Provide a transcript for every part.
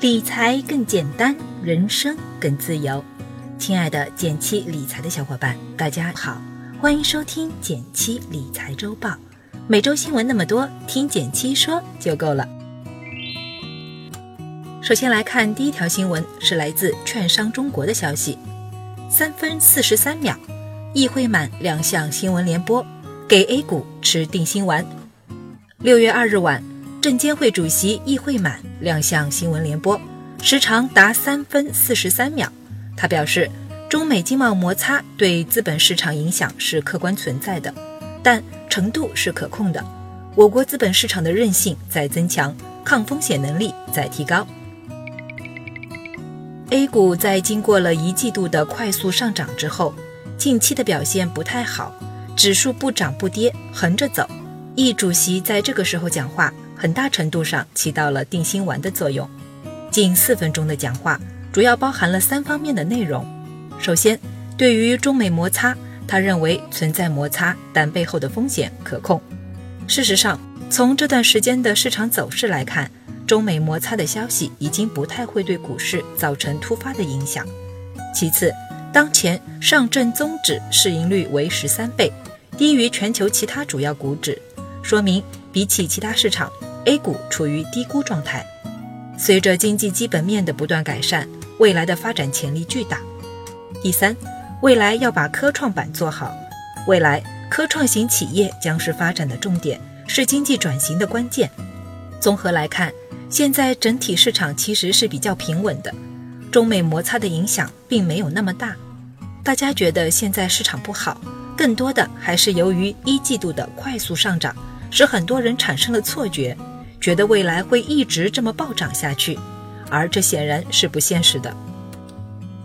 理财更简单，人生更自由。亲爱的减七理财的小伙伴，大家好，欢迎收听减七理财周报。每周新闻那么多，听减七说就够了。首先来看第一条新闻，是来自券商中国的消息：三分四十三秒，易会满两项新闻联播，给 A 股吃定心丸。六月二日晚。证监会主席易会满亮相新闻联播，时长达三分四十三秒。他表示，中美经贸摩擦对资本市场影响是客观存在的，但程度是可控的。我国资本市场的韧性在增强，抗风险能力在提高。A 股在经过了一季度的快速上涨之后，近期的表现不太好，指数不涨不跌，横着走。易主席在这个时候讲话。很大程度上起到了定心丸的作用。近四分钟的讲话，主要包含了三方面的内容。首先，对于中美摩擦，他认为存在摩擦，但背后的风险可控。事实上，从这段时间的市场走势来看，中美摩擦的消息已经不太会对股市造成突发的影响。其次，当前上证综指市盈率为十三倍，低于全球其他主要股指，说明比起其他市场。A 股处于低估状态，随着经济基本面的不断改善，未来的发展潜力巨大。第三，未来要把科创板做好，未来科创型企业将是发展的重点，是经济转型的关键。综合来看，现在整体市场其实是比较平稳的，中美摩擦的影响并没有那么大。大家觉得现在市场不好，更多的还是由于一季度的快速上涨，使很多人产生了错觉。觉得未来会一直这么暴涨下去，而这显然是不现实的。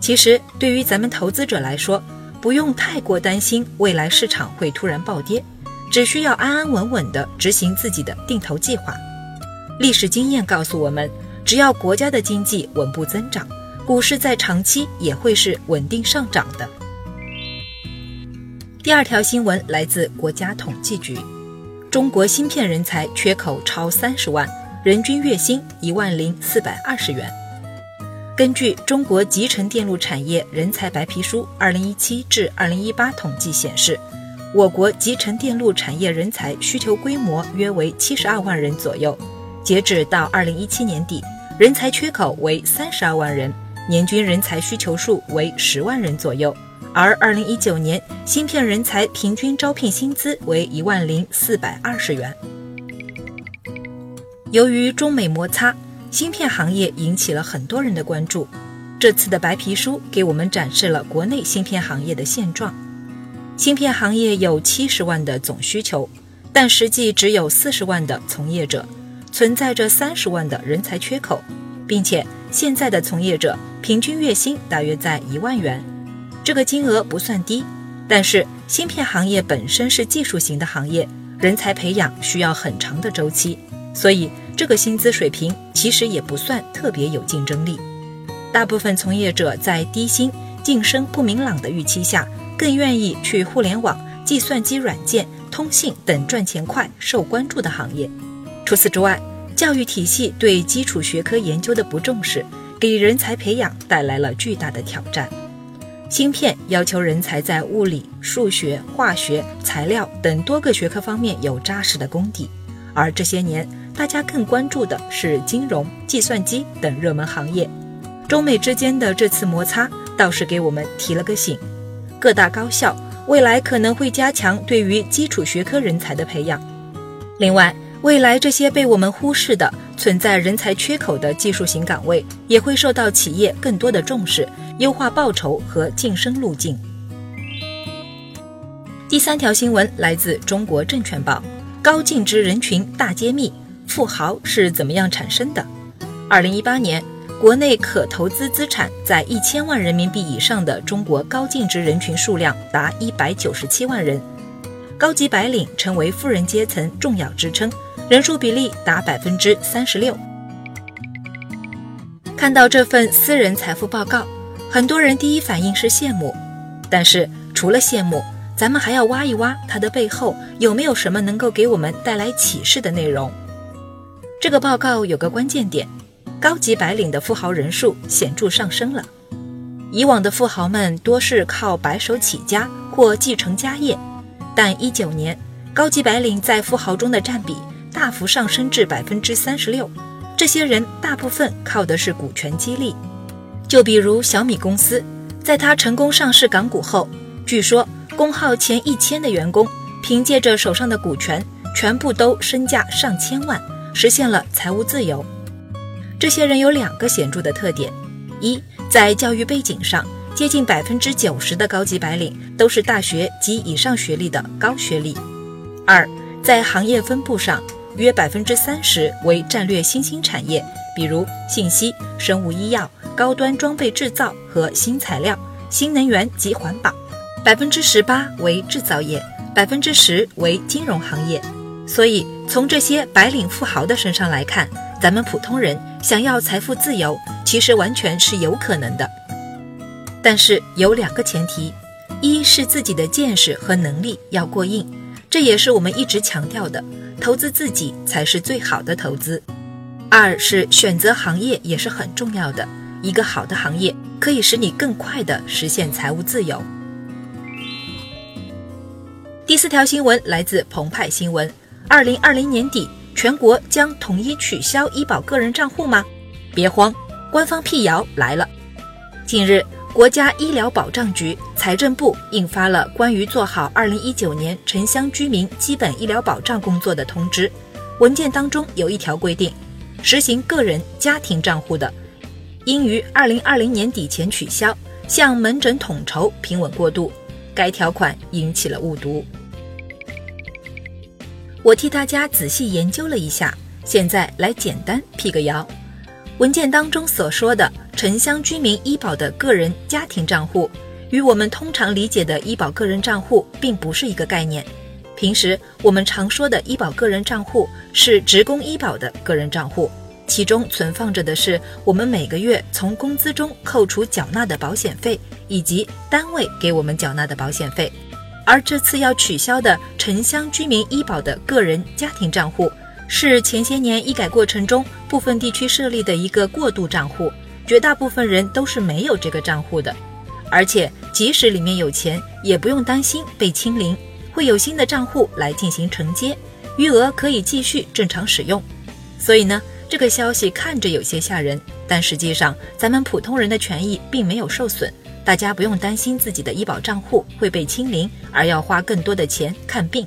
其实，对于咱们投资者来说，不用太过担心未来市场会突然暴跌，只需要安安稳稳地执行自己的定投计划。历史经验告诉我们，只要国家的经济稳步增长，股市在长期也会是稳定上涨的。第二条新闻来自国家统计局。中国芯片人才缺口超三十万，人均月薪一万零四百二十元。根据《中国集成电路产业人才白皮书（二零一七至二零一八）》统计显示，我国集成电路产业人才需求规模约为七十二万人左右。截止到二零一七年底，人才缺口为三十二万人，年均人才需求数为十万人左右。而二零一九年芯片人才平均招聘薪资为一万零四百二十元。由于中美摩擦，芯片行业引起了很多人的关注。这次的白皮书给我们展示了国内芯片行业的现状。芯片行业有七十万的总需求，但实际只有四十万的从业者，存在着三十万的人才缺口，并且现在的从业者平均月薪大约在一万元。这个金额不算低，但是芯片行业本身是技术型的行业，人才培养需要很长的周期，所以这个薪资水平其实也不算特别有竞争力。大部分从业者在低薪、晋升不明朗的预期下，更愿意去互联网、计算机软件、通信等赚钱快、受关注的行业。除此之外，教育体系对基础学科研究的不重视，给人才培养带来了巨大的挑战。芯片要求人才在物理、数学、化学、材料等多个学科方面有扎实的功底，而这些年大家更关注的是金融、计算机等热门行业。中美之间的这次摩擦倒是给我们提了个醒：各大高校未来可能会加强对于基础学科人才的培养。另外，未来这些被我们忽视的、存在人才缺口的技术型岗位，也会受到企业更多的重视。优化报酬和晋升路径。第三条新闻来自中国证券报，高净值人群大揭秘，富豪是怎么样产生的？二零一八年，国内可投资资产在一千万人民币以上的中国高净值人群数量达一百九十七万人，高级白领成为富人阶层重要支撑，人数比例达百分之三十六。看到这份私人财富报告。很多人第一反应是羡慕，但是除了羡慕，咱们还要挖一挖它的背后有没有什么能够给我们带来启示的内容。这个报告有个关键点，高级白领的富豪人数显著上升了。以往的富豪们多是靠白手起家或继承家业，但一九年高级白领在富豪中的占比大幅上升至百分之三十六。这些人大部分靠的是股权激励，就比如小米公司，在它成功上市港股后，据说工号前一千的员工凭借着手上的股权，全部都身价上千万，实现了财务自由。这些人有两个显著的特点：一，在教育背景上，接近百分之九十的高级白领都是大学及以上学历的高学历；二，在行业分布上。约百分之三十为战略新兴产业，比如信息、生物医药、高端装备制造和新材料、新能源及环保；百分之十八为制造业，百分之十为金融行业。所以，从这些白领富豪的身上来看，咱们普通人想要财富自由，其实完全是有可能的。但是有两个前提：一是自己的见识和能力要过硬，这也是我们一直强调的。投资自己才是最好的投资。二是选择行业也是很重要的，一个好的行业可以使你更快的实现财务自由。第四条新闻来自澎湃新闻：二零二零年底，全国将统一取消医保个人账户吗？别慌，官方辟谣来了。近日。国家医疗保障局、财政部印发了关于做好二零一九年城乡居民基本医疗保障工作的通知。文件当中有一条规定，实行个人、家庭账户的，应于二零二零年底前取消，向门诊统筹平稳过渡。该条款引起了误读。我替大家仔细研究了一下，现在来简单辟个谣。文件当中所说的城乡居民医保的个人家庭账户，与我们通常理解的医保个人账户并不是一个概念。平时我们常说的医保个人账户是职工医保的个人账户，其中存放着的是我们每个月从工资中扣除缴纳的保险费，以及单位给我们缴纳的保险费。而这次要取消的城乡居民医保的个人家庭账户。是前些年医改过程中部分地区设立的一个过渡账户，绝大部分人都是没有这个账户的，而且即使里面有钱，也不用担心被清零，会有新的账户来进行承接，余额可以继续正常使用。所以呢，这个消息看着有些吓人，但实际上咱们普通人的权益并没有受损，大家不用担心自己的医保账户会被清零，而要花更多的钱看病。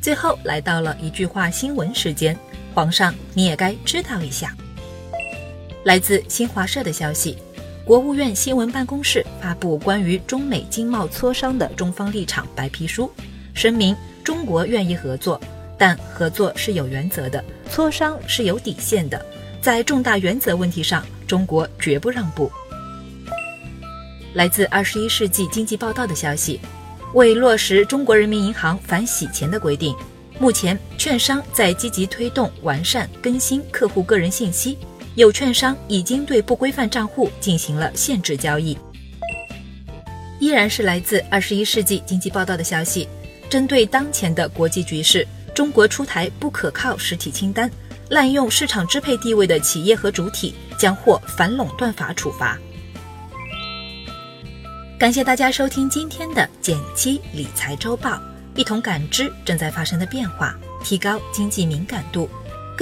最后来到了一句话新闻时间，皇上你也该知道一下。来自新华社的消息，国务院新闻办公室发布关于中美经贸磋商的中方立场白皮书，声明中国愿意合作，但合作是有原则的，磋商是有底线的，在重大原则问题上，中国绝不让步。来自二十一世纪经济报道的消息。为落实中国人民银行反洗钱的规定，目前券商在积极推动完善更新客户个人信息，有券商已经对不规范账户进行了限制交易。依然是来自《二十一世纪经济报道》的消息，针对当前的国际局势，中国出台不可靠实体清单，滥用市场支配地位的企业和主体将获反垄断法处罚。感谢大家收听今天的减七理财周报，一同感知正在发生的变化，提高经济敏感度。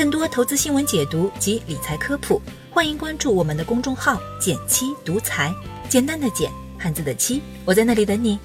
更多投资新闻解读及理财科普，欢迎关注我们的公众号“简七独裁”，简单的简，汉字的七，我在那里等你。